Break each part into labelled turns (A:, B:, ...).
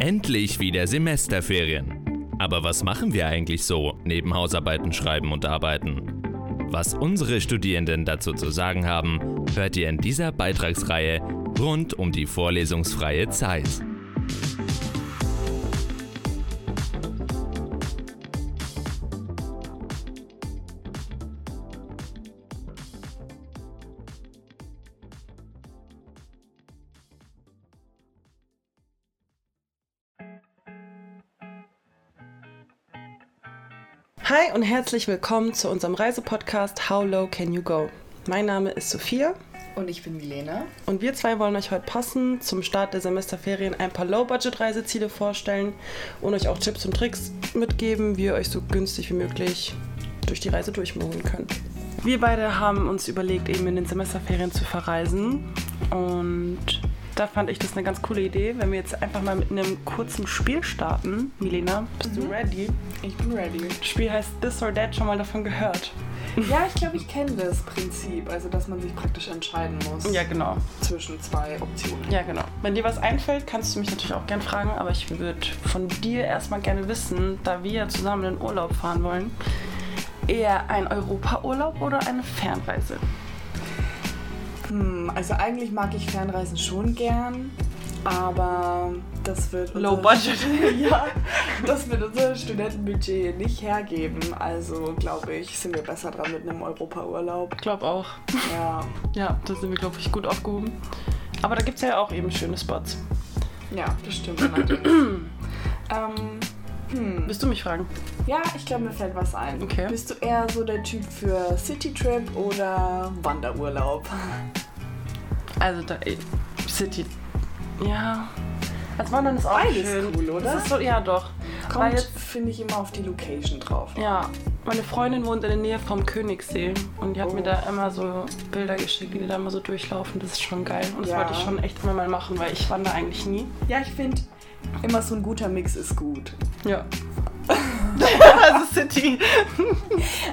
A: Endlich wieder Semesterferien. Aber was machen wir eigentlich so neben Hausarbeiten schreiben und arbeiten? Was unsere Studierenden dazu zu sagen haben, hört ihr in dieser Beitragsreihe rund um die vorlesungsfreie Zeit.
B: Hi und herzlich willkommen zu unserem Reisepodcast How Low Can You Go? Mein Name ist Sophia
C: Und ich bin Milena.
B: und wir zwei wollen euch heute passend zum Start der Semesterferien ein paar Low-Budget-Reiseziele vorstellen und euch auch Tipps und Tricks mitgeben, wie ihr euch so günstig wie möglich durch die Reise durchmogeln könnt. Wir beide haben uns überlegt, eben in den Semesterferien zu verreisen und da fand ich das eine ganz coole Idee, wenn wir jetzt einfach mal mit einem kurzen Spiel starten. Milena, bist du ready?
C: Ich bin ready.
B: Das Spiel heißt This or That, schon mal davon gehört.
C: Ja, ich glaube, ich kenne das Prinzip. Also, dass man sich praktisch entscheiden muss
B: Ja, genau.
C: zwischen zwei Optionen.
B: Ja, genau. Wenn dir was einfällt, kannst du mich natürlich auch gern fragen, aber ich würde von dir erstmal gerne wissen, da wir zusammen in den Urlaub fahren wollen, eher ein Europaurlaub oder eine Fernreise?
C: Hm, also, eigentlich mag ich Fernreisen schon gern. Aber das wird
B: Low
C: unser-
B: budget.
C: ja, das wird unser Studentenbudget nicht hergeben. Also glaube ich, sind wir besser dran mit einem Europaurlaub.
B: Ich glaube auch.
C: Ja,
B: Ja, da sind wir, glaube ich, gut aufgehoben. Aber da gibt es ja auch eben schöne Spots.
C: ja, das stimmt ähm, hm.
B: Willst du mich fragen?
C: Ja, ich glaube, mir fällt was ein.
B: Okay.
C: Bist du eher so der Typ für Citytrip oder Wanderurlaub?
B: Also, da, City. Ja. Als Wandern ist auch
C: Beides
B: schön.
C: cool, oder?
B: Das ist so, ja, doch.
C: Kommt, finde ich, immer auf die Location drauf.
B: Ja, meine Freundin wohnt in der Nähe vom Königssee und die hat
C: Oh.
B: mir da immer so Bilder geschickt, die da immer so durchlaufen. Das ist schon geil. Und das
C: Ja.
B: wollte ich schon echt immer mal machen, weil ich wandere eigentlich nie.
C: Ja, ich finde, immer so ein guter Mix ist gut.
B: Ja. also City.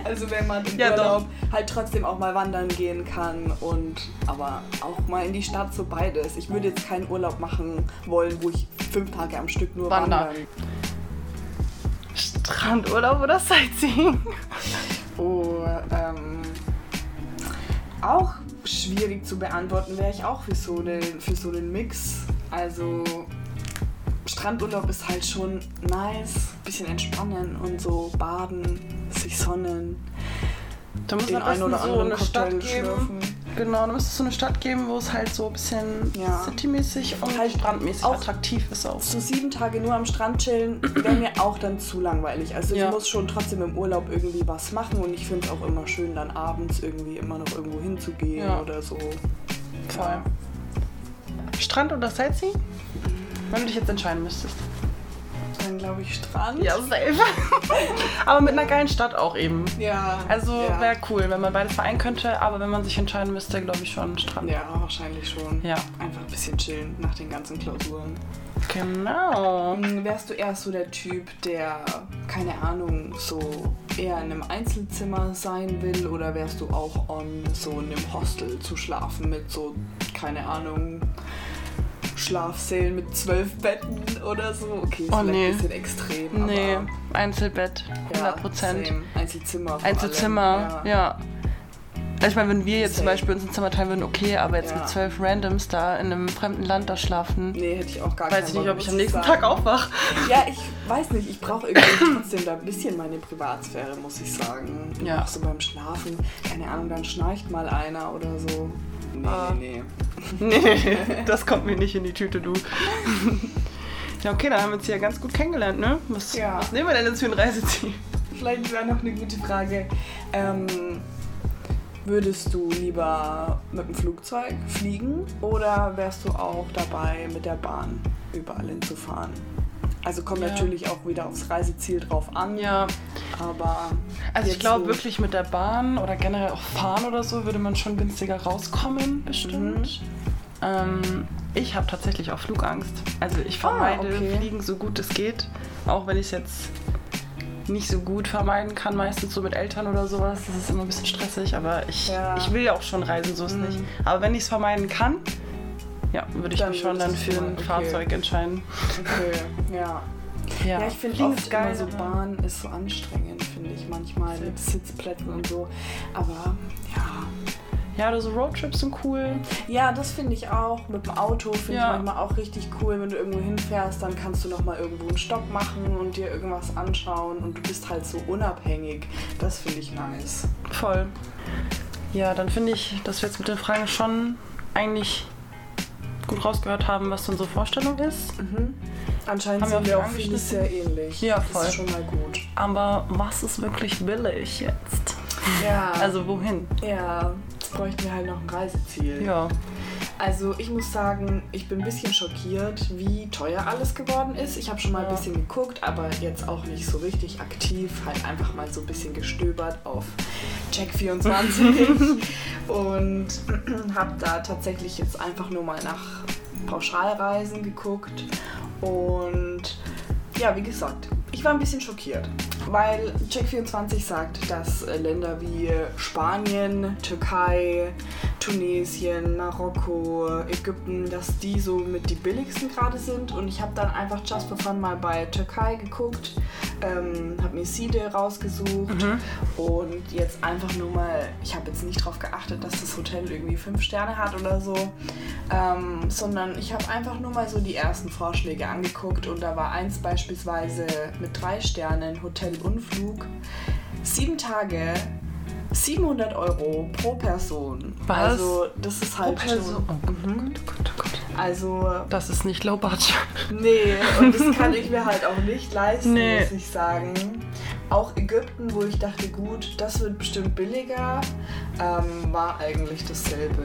C: Also wenn man im
B: Ja,
C: Urlaub halt trotzdem auch mal wandern gehen kann und aber auch mal in die Stadt so beides. Ich würde jetzt keinen Urlaub machen wollen, wo ich fünf Tage am Stück nur
B: Wandern.
C: wandern.
B: Strandurlaub oder Sightseeing?
C: Oh, ähm, auch schwierig zu beantworten wäre ich auch für so, einen, für so einen Mix. Also Strandurlaub ist halt schon nice, bisschen entspannen und so baden, sich sonnen,
B: Da muss
C: den
B: am
C: einen oder
B: so
C: anderen
B: eine Stadt geben.
C: schlürfen.
B: Genau, da müsste es so eine Stadt geben, wo es halt so ein bisschen
C: Ja.
B: citymäßig und
C: Halt
B: strandmäßig
C: auch-
B: attraktiv ist auch.
C: So sieben Tage nur am Strand chillen wäre mir auch dann zu langweilig. Also
B: Ja.
C: ich muss schon trotzdem im Urlaub irgendwie was machen und ich finde es auch immer schön, dann abends irgendwie immer noch irgendwo hinzugehen
B: Ja.
C: oder so.
B: Voll. Strand oder Sightseeing? Wenn du dich jetzt entscheiden müsstest.
C: Dann glaube ich Strand.
B: Ja, safe. aber mit einer geilen Stadt auch eben.
C: Ja.
B: Also
C: ja.
B: wäre cool, wenn man beides vereinen könnte, aber wenn man sich entscheiden müsste, glaube ich schon Strand.
C: Ja, wahrscheinlich schon.
B: Ja.
C: Einfach ein bisschen chillen nach den ganzen Klausuren.
B: Genau.
C: Ähm, Wärst du eher so der Typ, der, keine Ahnung, so eher in einem Einzelzimmer sein will oder wärst du auch on so in einem Hostel zu schlafen mit so, keine Ahnung, Schlafsälen mit zwölf Betten oder so? Okay, ist
B: Oh,
C: vielleicht
B: nee.
C: ein bisschen extrem,
B: Nee, Einzelbett, 100
C: ja,
B: Prozent.
C: same. Einzelzimmer.
B: Einzelzimmer, ja. Also ich meine, wenn wir jetzt zum
C: Same.
B: Beispiel uns ein Zimmer teilen würden, okay, aber jetzt
C: Ja.
B: mit zwölf Randoms da in einem fremden Land da schlafen,
C: Nee, hätte ich auch gar
B: weiß
C: keinen
B: ich nicht, ob ich am nächsten
C: sagen.
B: Tag aufwach.
C: Ja, ich weiß nicht, ich brauche irgendwie trotzdem da ein bisschen meine Privatsphäre, muss ich sagen.
B: Ja.
C: Auch so beim Schlafen, keine Ahnung, dann schnarcht mal einer oder so. Nee,
B: Ah.
C: nee, nee.
B: Nee, das kommt mir nicht in die Tüte, du. Ja, okay, dann haben wir uns hier ganz gut kennengelernt, ne? Was,
C: Ja.
B: was nehmen wir denn jetzt für ein Reiseziel?
C: Vielleicht wäre noch eine gute Frage. Ähm, würdest du lieber mit dem Flugzeug fliegen oder wärst du auch dabei, mit der Bahn überall hinzufahren? Also kommt
B: Ja.
C: natürlich auch wieder aufs Reiseziel drauf an.
B: Ja,
C: Aber.
B: also ich glaube
C: so-
B: wirklich mit der Bahn oder generell auch fahren oder so würde man schon günstiger rauskommen, bestimmt. Ähm, ich habe tatsächlich auch Flugangst. Also ich vermeide
C: okay.
B: Fliegen so gut es geht, auch wenn ich es jetzt nicht so gut vermeiden kann, meistens so mit Eltern oder sowas. Das ist immer ein bisschen stressig, aber ich,
C: Ja.
B: ich will ja auch schon reisen, so ist
C: Mhm.
B: nicht. Aber wenn ich es vermeiden kann, Ja, würde ich
C: Dann
B: mich schon dann für ein
C: okay.
B: Fahrzeug entscheiden.
C: Okay, ja.
B: Ja,
C: Ja, ich finde oft
B: ist geil.
C: so Bahn ist so anstrengend, finde ich manchmal mit Sitzplätzen und so. Aber ja,
B: Ja, oder so Roadtrips sind cool.
C: ja, das finde ich auch. Mit dem Auto finde
B: Ja.
C: ich manchmal auch richtig cool, wenn du irgendwo hinfährst, dann kannst du noch mal irgendwo einen Stopp machen und dir irgendwas anschauen und du bist halt so unabhängig. Das finde ich nice.
B: Voll. Ja, dann finde ich, dass wir jetzt mit den Fragen schon eigentlich gut rausgehört haben, was unsere Vorstellung ist.
C: Mhm. Anscheinend
B: Haben wir
C: sind wir
B: auch
C: vieles sehr ähnlich.
B: Ja,
C: Das
B: voll.
C: ist schon mal gut.
B: Aber was ist wirklich billig jetzt?
C: Ja,
B: Also wohin?
C: ja, jetzt bräuchten wir halt noch ein Reiseziel.
B: Ja.
C: Also ich muss sagen, ich bin ein bisschen schockiert, wie teuer alles geworden ist. Ich habe schon mal ein bisschen geguckt, aber jetzt auch nicht so richtig aktiv. Halt einfach mal so ein bisschen gestöbert auf Check24 und habe da tatsächlich jetzt einfach nur mal nach Pauschalreisen geguckt. Und ja, wie gesagt, ich war ein bisschen schockiert, weil Check24 sagt, dass äh, Länder wie Spanien, Türkei, Tunesien, Marokko, Ägypten, dass die so mit die billigsten gerade sind. Und ich habe dann einfach just for fun mal bei Türkei geguckt, ähm, habe mir Side rausgesucht und jetzt einfach nur mal, ich habe jetzt nicht darauf geachtet, dass das Hotel irgendwie fünf Sterne hat oder so, ähm, sondern ich habe einfach nur mal so die ersten Vorschläge angeguckt und da war eins beispielsweise mit drei Sternen, Hotel und Flug, sieben Tage, 700 Euro pro Person.
B: Was?
C: Also das ist halt
B: Person.
C: schon...
B: Oh Gott, oh
C: Mhm.
B: Gott, oh Gott, oh Gott.
C: Also
B: Das ist nicht low budget.
C: Nee, und das kann ich mir halt auch nicht leisten,
B: Nee.
C: muss ich sagen. Auch Ägypten, wo ich dachte, gut, das wird bestimmt billiger, ähm, war eigentlich dasselbe.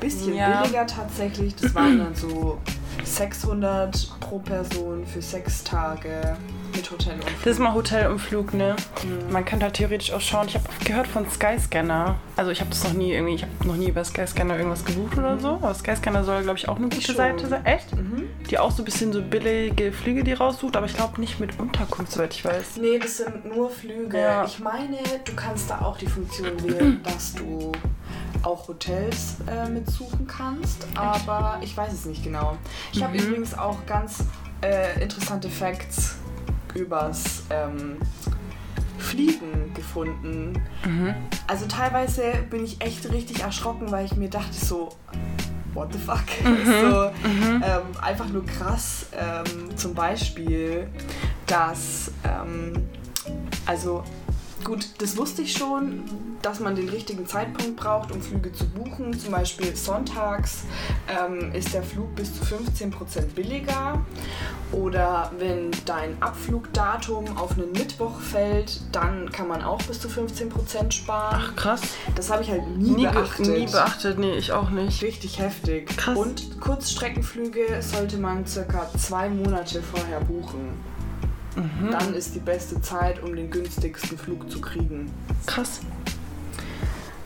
C: Bisschen
B: Ja.
C: billiger tatsächlich, das waren dann so 600 pro Person für sechs Tage mit Hotel und
B: Das ist mal Hotel und Flug, ne?
C: Mhm.
B: Man kann da theoretisch auch schauen. Ich habe gehört von Skyscanner. Also ich habe das noch nie irgendwie, ich habe noch nie über Skyscanner irgendwas gebucht oder so. Aber Skyscanner soll, glaube ich, auch eine gute
C: schon.
B: Seite sein. Echt?
C: Mhm.
B: Die auch so ein bisschen so billige Flüge, die raussucht, aber ich glaube nicht mit Unterkunft, soweit ich weiß.
C: Nee, das sind nur Flüge.
B: Ja.
C: Ich meine, du kannst da auch die Funktion wählen, dass du auch Hotels äh, mitsuchen kannst, aber ich weiß es nicht genau. Ich habe
B: Mhm.
C: übrigens auch ganz äh, interessante Facts übers ähm, Fliegen gefunden.
B: Mhm.
C: Also teilweise bin ich echt richtig erschrocken, weil ich mir dachte so, what the fuck?
B: Mhm.
C: so, ähm, einfach nur krass. Ähm, zum Beispiel, dass, ähm, also gut, das wusste ich schon, dass man den richtigen Zeitpunkt braucht, um Flüge zu buchen. Zum Beispiel sonntags ähm, ist der Flug bis zu 15% billiger. Oder wenn dein Abflugdatum auf einen Mittwoch fällt, dann kann man auch bis zu 15% sparen.
B: Ach, krass.
C: Das habe ich halt nie,
B: Nie,
C: beachtet.
B: nie beachtet. Nee, ich auch nicht.
C: Richtig heftig.
B: Krass.
C: Und Kurzstreckenflüge sollte man circa zwei Monate vorher buchen.
B: Mhm.
C: Dann ist die beste Zeit, um den günstigsten Flug zu kriegen.
B: Krass.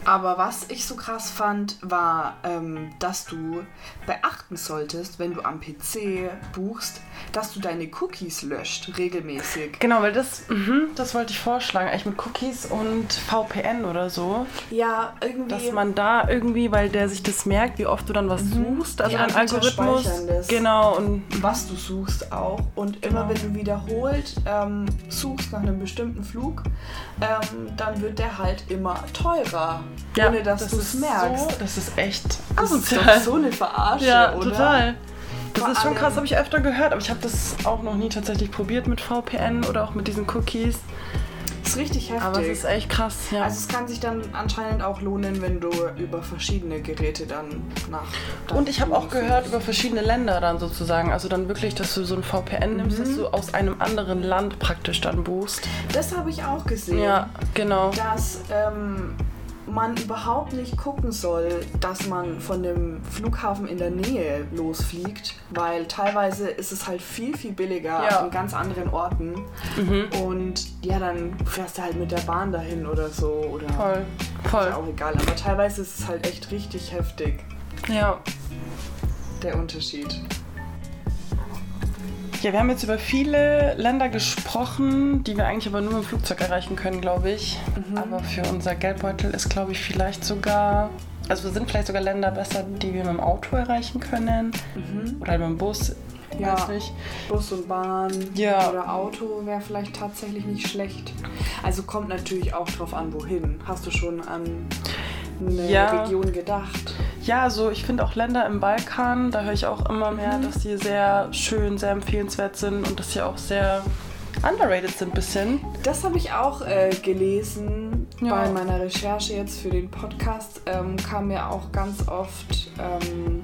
C: Aber was ich so krass fand, war, ähm, dass du beachten solltest, wenn du am PC buchst, dass du deine Cookies löscht, regelmäßig.
B: Genau, weil das, mhm, das wollte ich vorschlagen, eigentlich mit Cookies und VPN oder so.
C: Ja, irgendwie.
B: Dass man da irgendwie, weil der sich das merkt, wie oft du dann was suchst, also dein Algorithmus. Genau, und
C: was du suchst auch. Und immer
B: Genau.
C: wenn du wiederholt ähm, suchst nach einem bestimmten Flug, ähm, dann wird der halt immer teurer, ohne dass
B: das
C: du es merkst.
B: So, das ist echt
C: Also ist so eine Verarsche,
B: Ja,
C: oder?
B: total. Das
C: Vor
B: ist schon krass, habe ich öfter gehört, aber ich habe das auch noch nie tatsächlich probiert mit VPN oder auch mit diesen Cookies.
C: Ist richtig heftig.
B: Aber es ist echt krass, ja.
C: also es kann sich dann anscheinend auch lohnen, wenn du über verschiedene Geräte dann nach.
B: und ich habe auch gehört über verschiedene Länder dann sozusagen. Also dann wirklich, dass du so ein VPN nimmst,
C: Mhm.
B: dass du aus einem anderen Land praktisch dann buchst.
C: Das habe ich auch gesehen.
B: Ja, genau.
C: dass ähm, man überhaupt nicht gucken soll, dass man von dem Flughafen in der Nähe losfliegt, weil teilweise ist es halt viel, viel billiger
B: Ja.
C: an ganz anderen Orten. Und ja, dann fährst du halt mit der Bahn dahin oder so. Oder
B: Voll,
C: Ist
B: voll.
C: auch egal. Aber teilweise ist es halt echt richtig heftig,
B: Ja.
C: der Unterschied.
B: Ja, wir haben jetzt über viele Länder gesprochen, die wir eigentlich aber nur im Flugzeug erreichen können, glaube ich.
C: Mhm.
B: Aber für unser Geldbeutel ist, glaube ich, vielleicht sogar Also sind vielleicht sogar Länder besser, die wir mit dem Auto erreichen können. Oder halt mit dem Bus. Ich
C: Ja.
B: Weiß nicht.
C: Bus und Bahn
B: Ja.
C: oder Auto wäre vielleicht tatsächlich nicht schlecht. Also kommt natürlich auch drauf an, wohin. Hast du schon an eine
B: Ja.
C: Region gedacht?
B: Ja, also ich finde auch Länder im Balkan, da höre ich auch immer mehr, dass die sehr schön, sehr empfehlenswert sind und dass sie auch sehr underrated sind ein bisschen.
C: Das habe ich auch äh, gelesen
B: Ja.
C: bei meiner Recherche jetzt für den Podcast. Ähm, kam mir auch ganz oft ähm,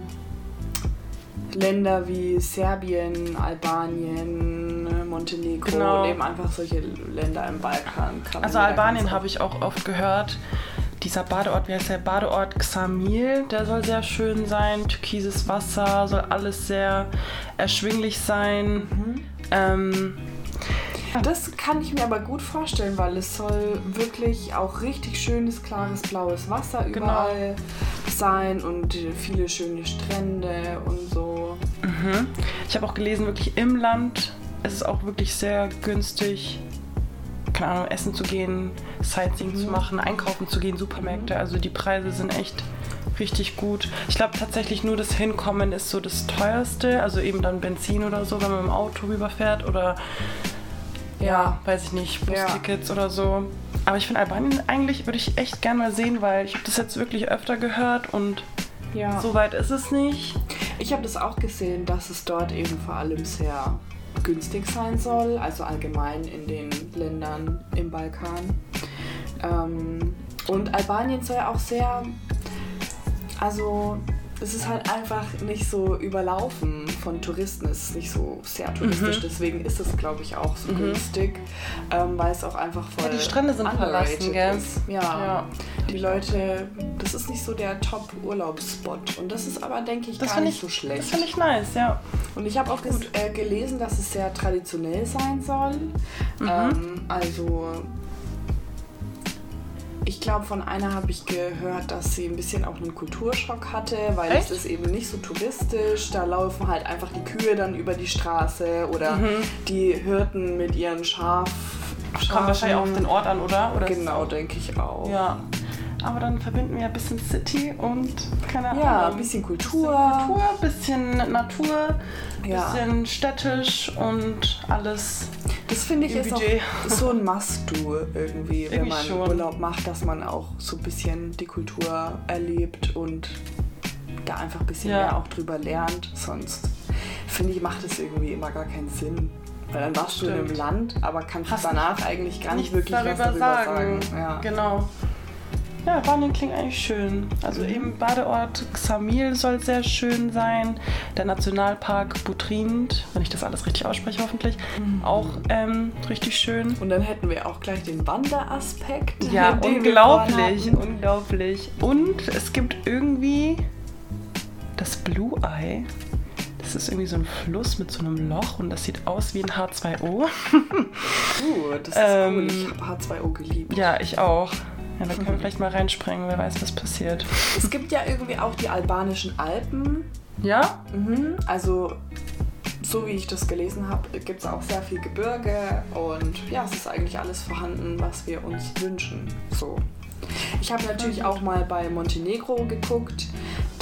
C: Länder wie Serbien, Albanien, äh, Montenegro
B: Genau.
C: und eben einfach solche Länder im Balkan.
B: Also Albanien habe ich auch oft gehört. Dieser Badeort, wie heißt der? Badeort Xamil, der soll sehr schön sein. Türkises Wasser, soll alles sehr erschwinglich sein. Ähm,
C: Das kann ich mir aber gut vorstellen, weil es soll wirklich auch richtig schönes, klares, blaues Wasser
B: Genau.
C: überall sein und viele schöne Strände und so.
B: mhm. Ich habe auch gelesen, wirklich im Land ist es auch wirklich sehr günstig, keine Ahnung, essen zu gehen, Sightseeing zu machen, einkaufen zu gehen, Supermärkte. Also die Preise sind echt richtig gut. Ich glaube tatsächlich nur das Hinkommen ist so das teuerste. Also eben dann Benzin oder so, wenn man mit dem Auto rüberfährt oder ja, weiß ich nicht,
C: Ja.
B: Bustickets oder so. Aber ich finde Albanien eigentlich würde ich echt gerne mal sehen, weil ich habe das jetzt wirklich öfter gehört und
C: Ja.
B: so weit ist es nicht.
C: Ich habe das auch gesehen, dass es dort eben vor allem sehr günstig sein soll, also allgemein in den Ländern im Balkan. Ähm, und Albanien soll ja auch sehr, also es ist halt einfach nicht so überlaufen von Touristen, es ist nicht so sehr touristisch,
B: Mhm.
C: deswegen ist es glaube ich auch so günstig, ähm, weil es auch einfach voll
B: Ja, die Strände sind verlassen, gell?
C: ist. Ja.
B: Ja.
C: Die Leute, das ist nicht so der Top-Urlaubsspot und das ist aber, denke ich,
B: Das
C: gar nicht
B: ich,
C: so schlecht.
B: das finde ich nice, ja.
C: Und ich habe auch ges äh, gelesen, dass es sehr traditionell sein soll.
B: Mhm.
C: Ähm, also ich glaube, von einer habe ich gehört, dass sie ein bisschen auch einen Kulturschock hatte, weil
B: Echt?
C: es ist eben nicht so touristisch. Da laufen halt einfach die Kühe dann über die Straße oder die Hirten mit ihren Schaf.
B: Mhm. Kommt wahrscheinlich auch auf den Ort an, oder? oder
C: Genau, denke ich auch.
B: auch- Ja. Aber dann verbinden wir ein bisschen City und keine Ahnung.
C: Ja, ein bisschen Kultur.
B: Kultur, bisschen Natur,
C: Ja.
B: bisschen städtisch und alles.
C: Das finde ich ist auch so ein Must-Do irgendwie, wenn
B: Irgendwie
C: man
B: schon.
C: Urlaub macht, dass man auch so ein bisschen die Kultur erlebt und da einfach ein bisschen
B: Ja.
C: mehr auch drüber lernt. Sonst finde ich, macht es irgendwie immer gar keinen Sinn. Weil dann warst du in einem
B: Stimmt.
C: Land, aber kannst
B: Hast
C: danach eigentlich gar nicht wirklich was darüber sagen. Ja.
B: Genau. Ja, Albanien klingt eigentlich schön. Also
C: Mhm.
B: eben Badeort Xamil soll sehr schön sein. Der Nationalpark Butrint, wenn ich das alles richtig ausspreche hoffentlich,
C: Mhm.
B: auch ähm, richtig schön.
C: Und dann hätten wir auch gleich den Wanderaspekt.
B: Ja, unglaublich, unglaublich. Und es gibt irgendwie das Blue Eye. Das ist irgendwie so ein Fluss mit so einem Loch und das sieht aus wie ein H2O.
C: Uh, das ist
B: Ähm,
C: cool. Ich habe H2O geliebt.
B: Ja, ich auch. Ja, da können wir vielleicht mal reinspringen, wer weiß, was passiert.
C: Es gibt ja irgendwie auch die albanischen Alpen.
B: Ja?
C: Mhm, also so wie ich das gelesen habe, gibt es auch sehr viel Gebirge und ja, es ist eigentlich alles vorhanden, was wir uns wünschen. So. Ich habe natürlich auch mal bei Montenegro geguckt.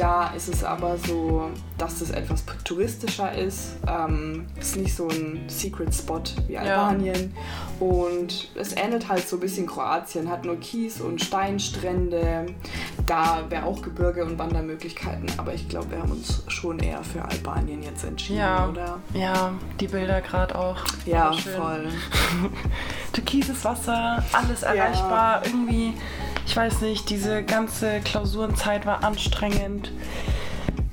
C: Da ist es aber so, dass es etwas touristischer ist. Ähm, ist nicht so ein Secret Spot wie
B: Ja.
C: Albanien. Und es ähnelt halt so ein bisschen Kroatien, hat nur Kies und Steinstrände. Da wäre auch Gebirge und Wandermöglichkeiten. Aber ich glaube, wir haben uns schon eher für Albanien jetzt entschieden,
B: Ja.
C: oder?
B: Ja, die Bilder gerade auch.
C: Ja, voll.
B: Türkises Wasser, alles erreichbar. Irgendwie, ich weiß nicht, diese ganze Klausurenzeit war anstrengend.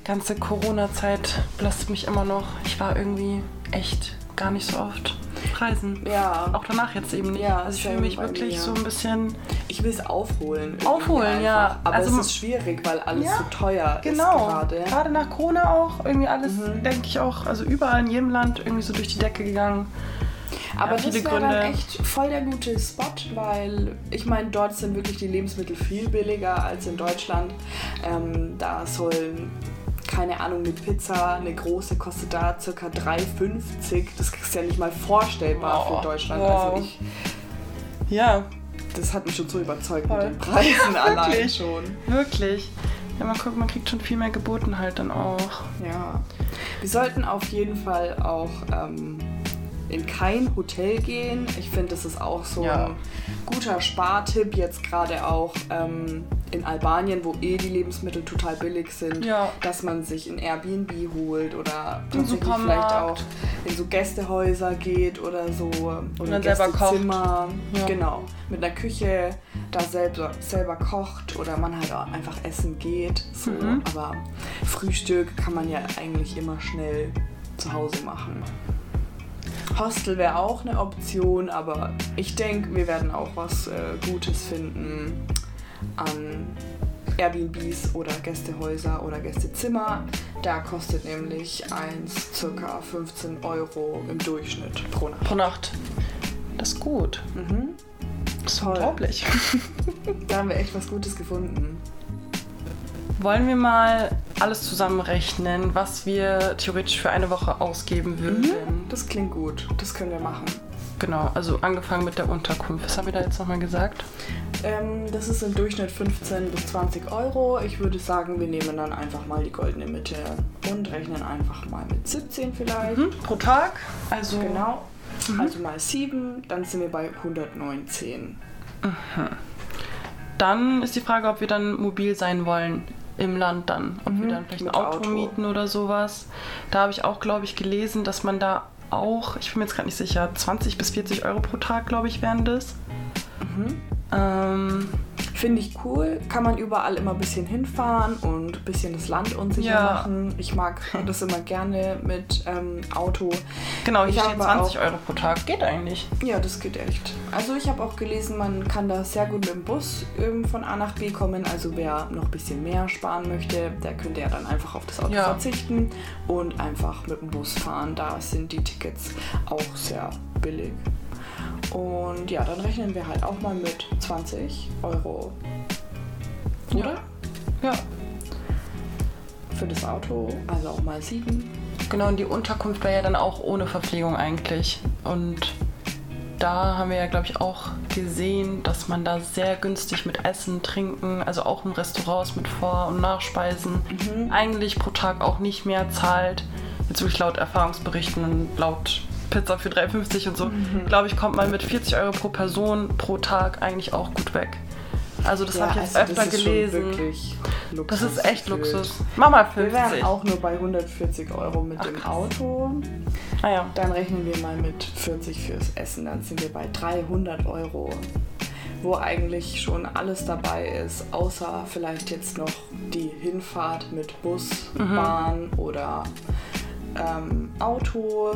B: Ganze Corona-Zeit belastet mich immer noch. Ich war irgendwie echt gar nicht so oft reisen.
C: Ja,
B: Auch danach jetzt eben nicht.
C: Ja,
B: also ich fühle mich wirklich
C: mir.
B: so ein bisschen.
C: ich will es aufholen.
B: Aufholen, ja.
C: Aber
B: Also-
C: es ist schwierig, weil alles
B: Ja,
C: so teuer
B: Genau.
C: ist gerade.
B: Gerade nach Corona auch. Irgendwie alles,
C: Mhm.
B: denke ich auch, also überall in jedem Land irgendwie so durch die Decke gegangen.
C: Aber
B: Ja,
C: das wäre dann echt voll der gute Spot, weil ich meine, dort sind wirklich die Lebensmittel viel billiger als in Deutschland. Ähm, da sollen, keine Ahnung, eine Pizza, eine große, kostet da ca. 3,50. Das ist ja nicht mal vorstellbar
B: Wow.
C: für Deutschland.
B: Wow.
C: Also ich,
B: Ja,
C: das hat mich schon so überzeugt
B: Voll.
C: mit den Preisen allein
B: Wirklich?
C: schon.
B: Wirklich. Ja, man, guckt, man kriegt schon viel mehr geboten halt dann auch.
C: Ja. Wir sollten auf jeden Fall auch ähm, in kein Hotel gehen. Ich finde, das ist auch so
B: Ja.
C: ein guter Spartipp, jetzt gerade auch ähm, in Albanien, wo eh die Lebensmittel total billig sind,
B: Ja.
C: dass man sich ein Airbnb holt oder tatsächlich vielleicht auch in so Gästehäuser geht oder so. Oder
B: dann selber kocht.
C: Gästezimmer.
B: Ja.
C: Genau. Mit einer Küche, da selber, selber kocht oder man halt auch einfach essen geht. So.
B: Mhm.
C: Aber Frühstück kann man ja eigentlich immer schnell zu Hause machen. Hostel wäre auch eine Option, aber ich denke, wir werden auch was äh, Gutes finden an Airbnbs oder Gästehäuser oder Gästezimmer. Da kostet nämlich eins circa 15 Euro im Durchschnitt pro Nacht.
B: Pro Nacht. Das ist gut.
C: Mhm.
B: Das ist
C: Toll.
B: unglaublich.
C: Da haben wir echt was Gutes gefunden.
B: Wollen wir mal alles zusammenrechnen, was wir theoretisch für eine Woche ausgeben würden?
C: Das klingt gut. Das können wir machen.
B: Genau, also angefangen mit der Unterkunft. Was haben wir da jetzt nochmal gesagt?
C: Ähm, das ist im Durchschnitt 15 bis 20 Euro. Ich würde sagen, wir nehmen dann einfach mal die goldene Mitte und rechnen einfach mal mit 17 vielleicht.
B: Hm? Pro Tag? Also
C: Genau. Also mal 7, dann sind wir bei 119.
B: Dann ist die Frage, ob wir dann mobil sein wollen im Land dann. Ob wir
C: Mhm,
B: dann vielleicht ein Auto,
C: Auto.
B: mieten oder sowas. Da habe ich auch, glaube ich, gelesen, dass man da auch, ich bin mir jetzt gerade nicht sicher, 20 bis 40 Euro pro Tag, glaube ich, wären das.
C: Mhm.
B: Ähm,
C: Finde ich cool. Kann man überall immer ein bisschen hinfahren und ein bisschen das Land unsicher
B: Ja.
C: machen. Ich mag das immer gerne mit ähm, Auto.
B: genau, hier
C: Ich
B: steht
C: habe
B: 20
C: auch-
B: Euro pro Tag. Geht eigentlich.
C: Ja, das geht echt. Also ich habe auch gelesen, man kann da sehr gut mit dem Bus ähm, von A nach B kommen. Also wer noch ein bisschen mehr sparen möchte, der könnte ja dann einfach auf das Auto
B: Ja.
C: verzichten und einfach mit dem Bus fahren. Da sind die Tickets auch sehr billig. Und ja, dann rechnen wir halt auch mal mit 20 Euro. Oder?
B: Ja.
C: Für das Auto, also auch mal 7.
B: Genau, und die Unterkunft wäre ja dann auch ohne Verpflegung eigentlich. Und da haben wir ja, glaube ich, auch gesehen, dass man da sehr günstig mit Essen, Trinken, also auch in Restaurants mit Vor- und Nachspeisen, eigentlich pro Tag auch nicht mehr zahlt. Jetzt wirklich laut Erfahrungsberichten und laut Pizza für 3,50 und so, glaube ich, kommt man mit 40 Euro pro Person pro Tag eigentlich auch gut weg. Also das habe ich jetzt
C: also
B: öfter
C: das ist
B: gelesen. Das ist echt. Luxus. Mach mal
C: Wir
B: 50.
C: wären auch nur bei 140 Euro mit
B: Ach,
C: dem. Auto.
B: ah ja.
C: Dann rechnen wir mal mit 40 fürs Essen. Dann sind wir bei 300 Euro. Wo eigentlich schon alles dabei ist, außer vielleicht jetzt noch die Hinfahrt mit Bus,
B: Mhm.
C: Bahn oder ähm, Auto.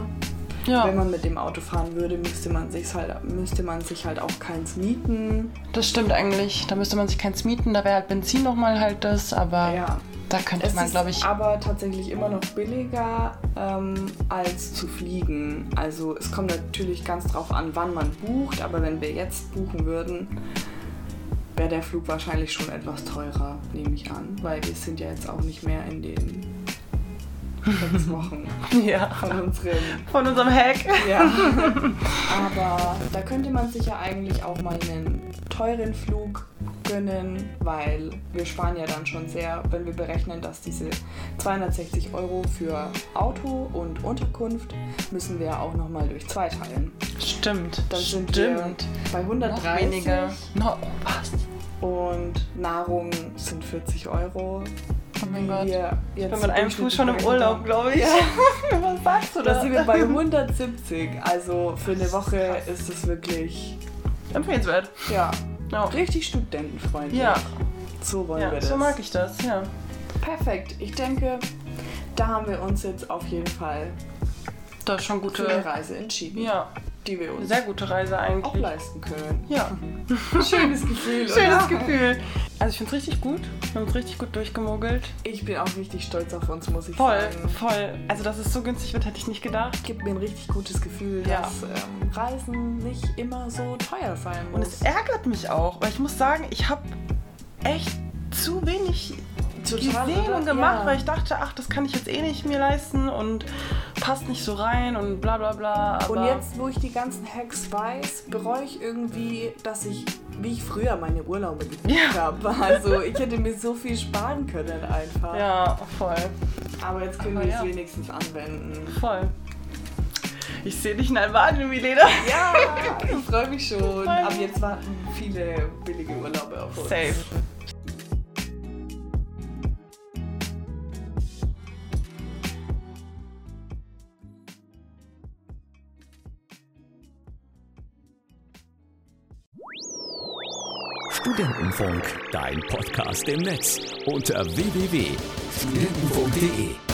B: Ja.
C: Wenn man mit dem Auto fahren würde, müsste man, sich halt, müsste man sich halt auch keins mieten.
B: Das stimmt eigentlich. Da müsste man sich keins mieten. Da wäre halt Benzin nochmal halt das, aber
C: Ja.
B: da könnte
C: Es
B: man, glaube ich.
C: aber tatsächlich immer noch billiger ähm, als zu fliegen. Also es kommt natürlich ganz drauf an, wann man bucht, aber wenn wir jetzt buchen würden, wäre der Flug wahrscheinlich schon etwas teurer, nehme ich an, weil wir sind ja jetzt auch nicht mehr in den sechs Wochen
B: Ja.
C: von unseren.
B: Von unserem Hack.
C: Ja. aber da könnte man sich ja eigentlich auch mal einen teuren Flug gönnen, weil wir sparen ja dann schon sehr, wenn wir berechnen, dass diese 260 Euro für Auto und Unterkunft müssen wir ja auch nochmal durch zwei teilen.
B: Stimmt.
C: Dann sind
B: Stimmt.
C: wir bei
B: Noch
C: 130
B: weniger. No, oh, was?
C: und Nahrung sind 40 Euro.
B: Oh mein
C: Wenn
B: Gott.
C: wir
B: Ich bin mit einem Fuß schon im Urlaub,
C: 100
B: glaube ich.
C: Ja.
B: Was sagst du
C: Da
B: da?
C: sind wir bei 170. Also für eine Woche ist es wirklich
B: Empfehlenswert.
C: ja,
B: Ja.
C: richtig studentenfreundlich.
B: Ja.
C: So wollen
B: ja,
C: wir das.
B: so mag ich das, ja.
C: Perfekt. Ich denke, da haben wir uns jetzt auf jeden Fall
B: Das ist schon
C: für eine
B: gute.
C: Reise entschieden,
B: Ja,
C: die wir uns
B: sehr gute Reise
C: auch
B: eigentlich.
C: leisten können.
B: Ja.
C: Schönes Gefühl,
B: Schönes
C: oder?
B: Gefühl. Also ich finde es richtig gut. Wir haben uns richtig gut durchgemogelt.
C: Ich bin auch richtig stolz auf uns, muss ich
B: Voll,
C: sagen.
B: voll. Also dass es so günstig wird, hätte ich nicht gedacht.
C: Gibt mir ein richtig gutes Gefühl,
B: Ja.
C: dass ähm, Reisen nicht immer so teuer sein
B: Und
C: muss.
B: es ärgert mich auch, weil ich muss sagen, ich habe echt zu wenig
C: Total,
B: gesehen und gemacht,
C: Ja.
B: weil ich dachte, ach, das kann ich jetzt eh nicht mir leisten und passt nicht so rein und bla bla bla.
C: Und jetzt, wo ich die ganzen Hacks weiß, bereue ich irgendwie, dass ich wie ich früher meine Urlaube gebucht
B: Ja.
C: habe. Also ich hätte mir so viel sparen können einfach.
B: Ja, voll.
C: Aber jetzt können
B: Aber
C: wir es
B: ja.
C: wenigstens anwenden.
B: Voll. Ich sehe dich in Albanien, Milena.
C: Ja, ich freue mich schon.
B: freu
C: Ab
B: mich.
C: jetzt warten viele billige Urlaube auf uns.
B: Safe.
D: Studentenfunk, dein Podcast im Netz unter www.studentenfunk.de.